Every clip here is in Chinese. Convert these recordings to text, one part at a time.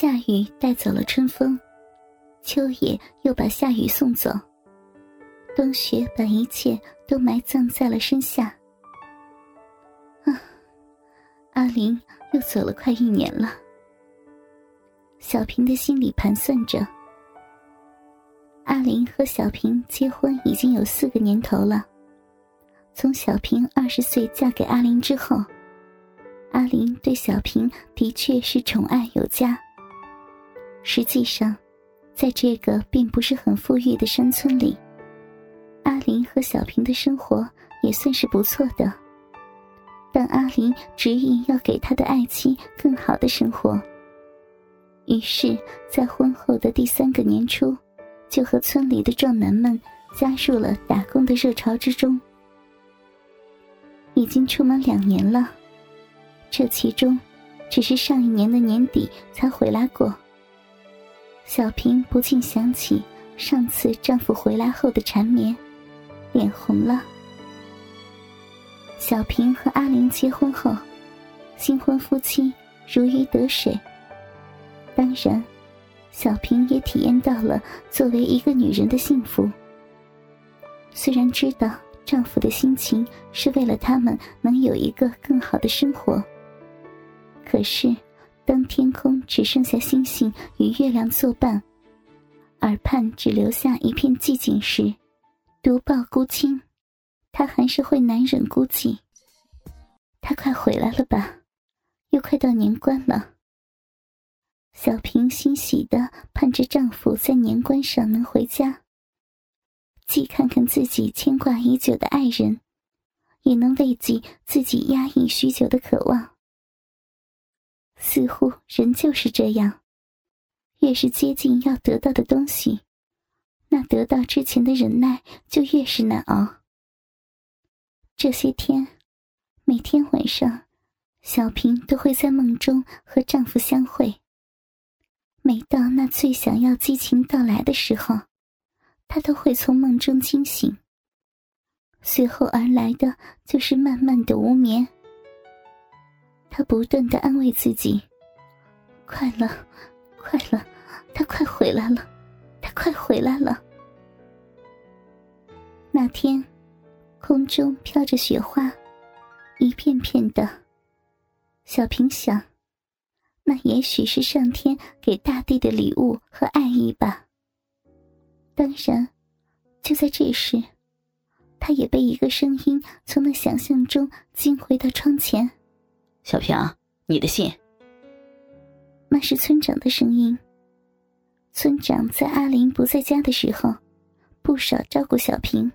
夏雨带走了春风，秋野又把夏雨送走，冬雪把一切都埋葬在了身下。啊，阿林又走了快一年了。小平的心里盘算着，阿林和小平结婚已经有四个年头了。从小平二十岁嫁给阿林之后，阿林对小平的确是宠爱有加。实际上，在这个并不是很富裕的山村里，阿林和小平的生活也算是不错的。但阿林执意要给他的爱妻更好的生活，于是，在婚后的第三个年初，就和村里的壮男们加入了打工的热潮之中。已经出门两年了，这其中，只是上一年的年底才回来过。小平不禁想起上次丈夫回来后的缠绵，脸红了。小平和阿玲结婚后，新婚夫妻如鱼得水。当然，小平也体验到了作为一个女人的幸福。虽然知道丈夫的心情是为了他们能有一个更好的生活，可是。当天空只剩下星星与月亮作伴，耳畔只留下一片寂静时，独抱孤亲，他还是会难忍孤寂。他快回来了吧？又快到年关了。小平欣喜的盼着丈夫在年关上能回家，既看看自己牵挂已久的爱人，也能慰藉自己压抑许久的渴望。似乎人就是这样，越是接近要得到的东西，那得到之前的忍耐就越是难熬。这些天，每天晚上，小平都会在梦中和丈夫相会。每到那最想要激情到来的时候，她都会从梦中惊醒。随后而来的就是慢慢的无眠。他不断的安慰自己：“快了，快了，他快回来了，他快回来了。”那天，空中飘着雪花，一片片的。小平想，那也许是上天给大地的礼物和爱意吧。当然，就在这时，他也被一个声音从那想象中惊回到窗前。小平，你的信。那是村长的声音。村长在阿林不在家的时候，不少照顾小平，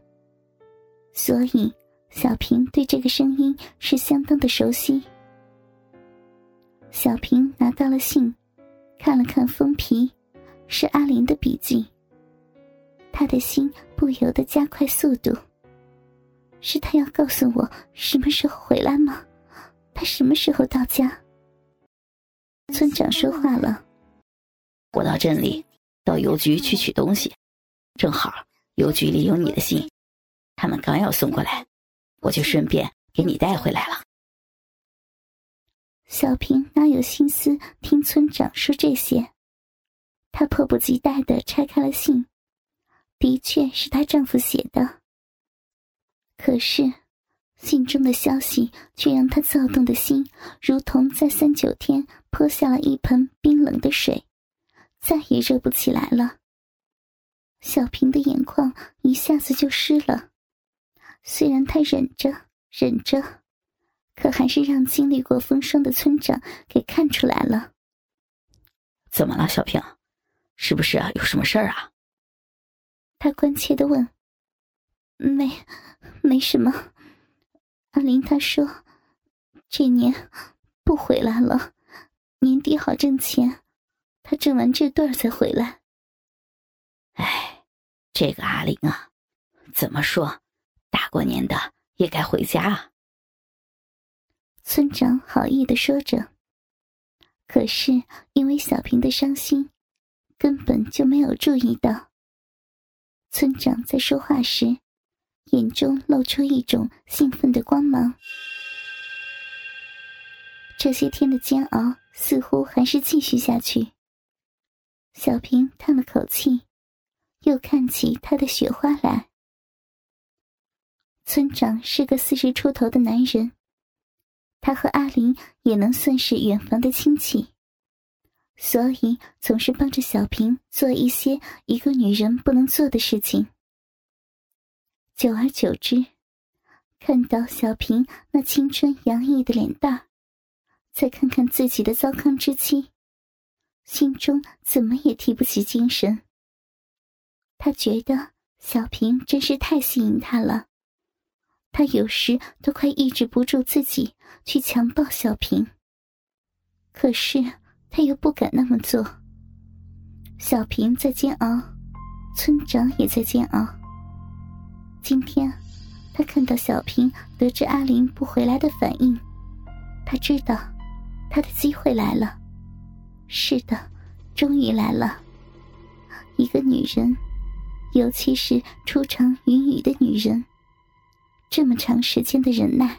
所以小平对这个声音是相当的熟悉。小平拿到了信，看了看封皮，是阿林的笔迹。他的心不由得加快速度。是他要告诉我什么时候回来吗？他什么时候到家？村长说话了：“我到镇里，到邮局去取东西，正好邮局里有你的信，他们刚要送过来，我就顺便给你带回来了。”小平哪有心思听村长说这些？她迫不及待的拆开了信，的确是她丈夫写的。可是。信中的消息却让他躁动的心，如同在三九天泼下了一盆冰冷的水，再也热不起来了。小平的眼眶一下子就湿了，虽然他忍着忍着，可还是让经历过风霜的村长给看出来了。怎么了，小平？是不是啊有什么事儿啊？他关切的问。没，没什么。阿林他说：“这年不回来了，年底好挣钱，他挣完这段再回来。”哎，这个阿林啊，怎么说，大过年的也该回家啊。村长好意的说着，可是因为小平的伤心，根本就没有注意到。村长在说话时。眼中露出一种兴奋的光芒。这些天的煎熬似乎还是继续下去。小平叹了口气，又看起他的雪花来。村长是个四十出头的男人，他和阿林也能算是远房的亲戚，所以总是帮着小平做一些一个女人不能做的事情。久而久之，看到小平那青春洋溢的脸蛋再看看自己的糟糠之妻，心中怎么也提不起精神。他觉得小平真是太吸引他了。他有时都快抑制不住自己去强暴小平，可是他又不敢那么做。小平在煎熬，村长也在煎熬。今天，他看到小平得知阿林不回来的反应，他知道他的机会来了。是的，终于来了。一个女人，尤其是初尝云雨的女人。这么长时间的忍耐，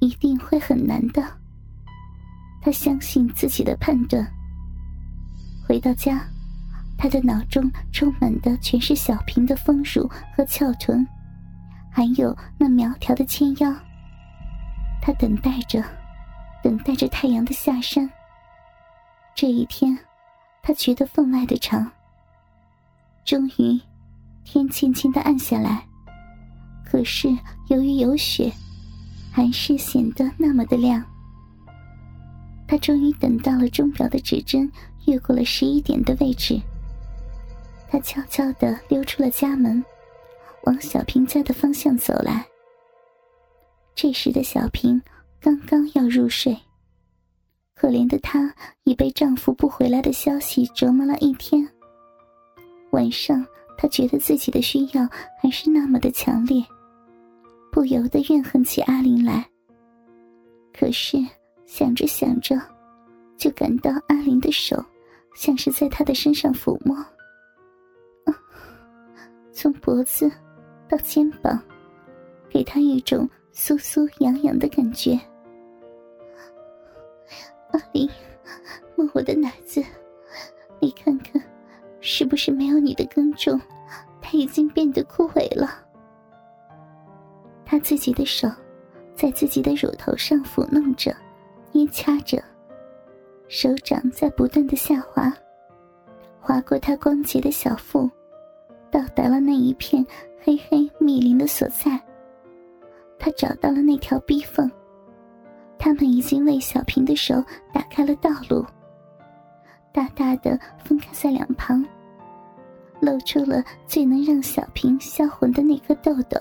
一定会很难的。他相信自己的判断。回到家，他的脑中充满的全是小平的丰乳和翘臀，还有那苗条的纤腰。他等待着，等待着太阳的下山。这一天，他觉得分外的长。终于，天轻轻的暗下来。可是由于有雪，还是显得那么的亮。他终于等到了钟表的指针越过了十一点的位置。他悄悄的溜出了家门，往小平家的方向走来。这时的小平刚刚要入睡，可怜的她已被丈夫不回来的消息折磨了一天。晚上，她觉得自己的需要还是那么的强烈。不由得怨恨起阿林来。可是想着想着，就感到阿林的手像是在她的身上抚摸，从脖子到肩膀，给他一种酥酥痒痒的感觉。阿林，摸我的奶子，你看看，是不是没有你的耕种，它已经变得枯萎了？他自己的手，在自己的乳头上抚弄着、捏掐着，手掌在不断的下滑，划过他光洁的小腹，到达了那一片黑黑密林的所在。他找到了那条逼缝，他们已经为小平的手打开了道路，大大的分开在两旁，露出了最能让小平销魂的那颗豆豆。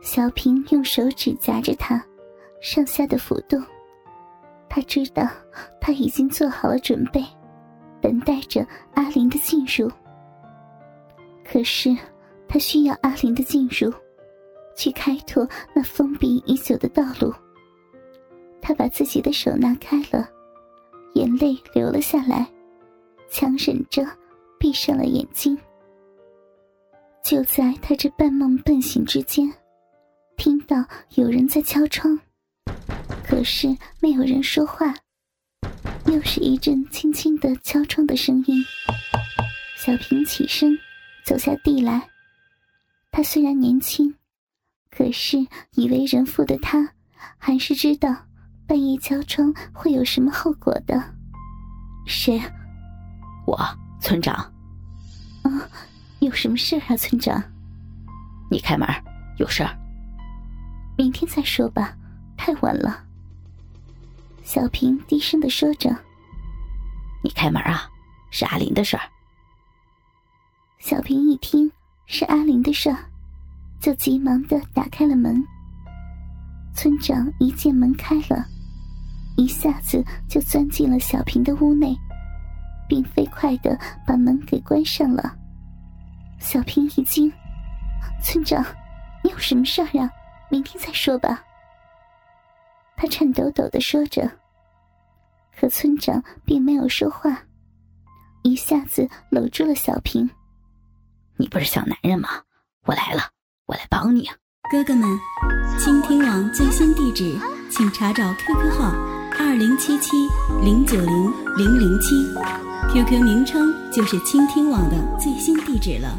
小平用手指夹着他，上下的浮动。他知道他已经做好了准备，等待着阿林的进入。可是他需要阿林的进入，去开拓那封闭已久的道路。他把自己的手拿开了，眼泪流了下来，强忍着闭上了眼睛。就在他这半梦半醒之间，听到有人在敲窗，可是没有人说话，又是一阵轻轻的敲窗的声音。小平起身，走下地来。他虽然年轻，可是已为人父的他，还是知道。半夜敲窗会有什么后果的？谁？我村长。啊，有什么事啊，村长？你开门，有事儿。明天再说吧，太晚了。小平低声的说着。你开门啊，是阿林的事儿。小平一听是阿林的事儿，就急忙的打开了门。村长一见门开了。一下子就钻进了小平的屋内，并飞快的把门给关上了。小平一惊：“村长，你有什么事儿啊？明天再说吧。”他颤抖抖的说着。可村长并没有说话，一下子搂住了小平。“你不是小男人吗？我来了，我我来帮你啊。哥哥们，倾听网最新地址，请查找 QQ 号二零七七零九零零零七，QQ 名称就是倾听网的最新地址了。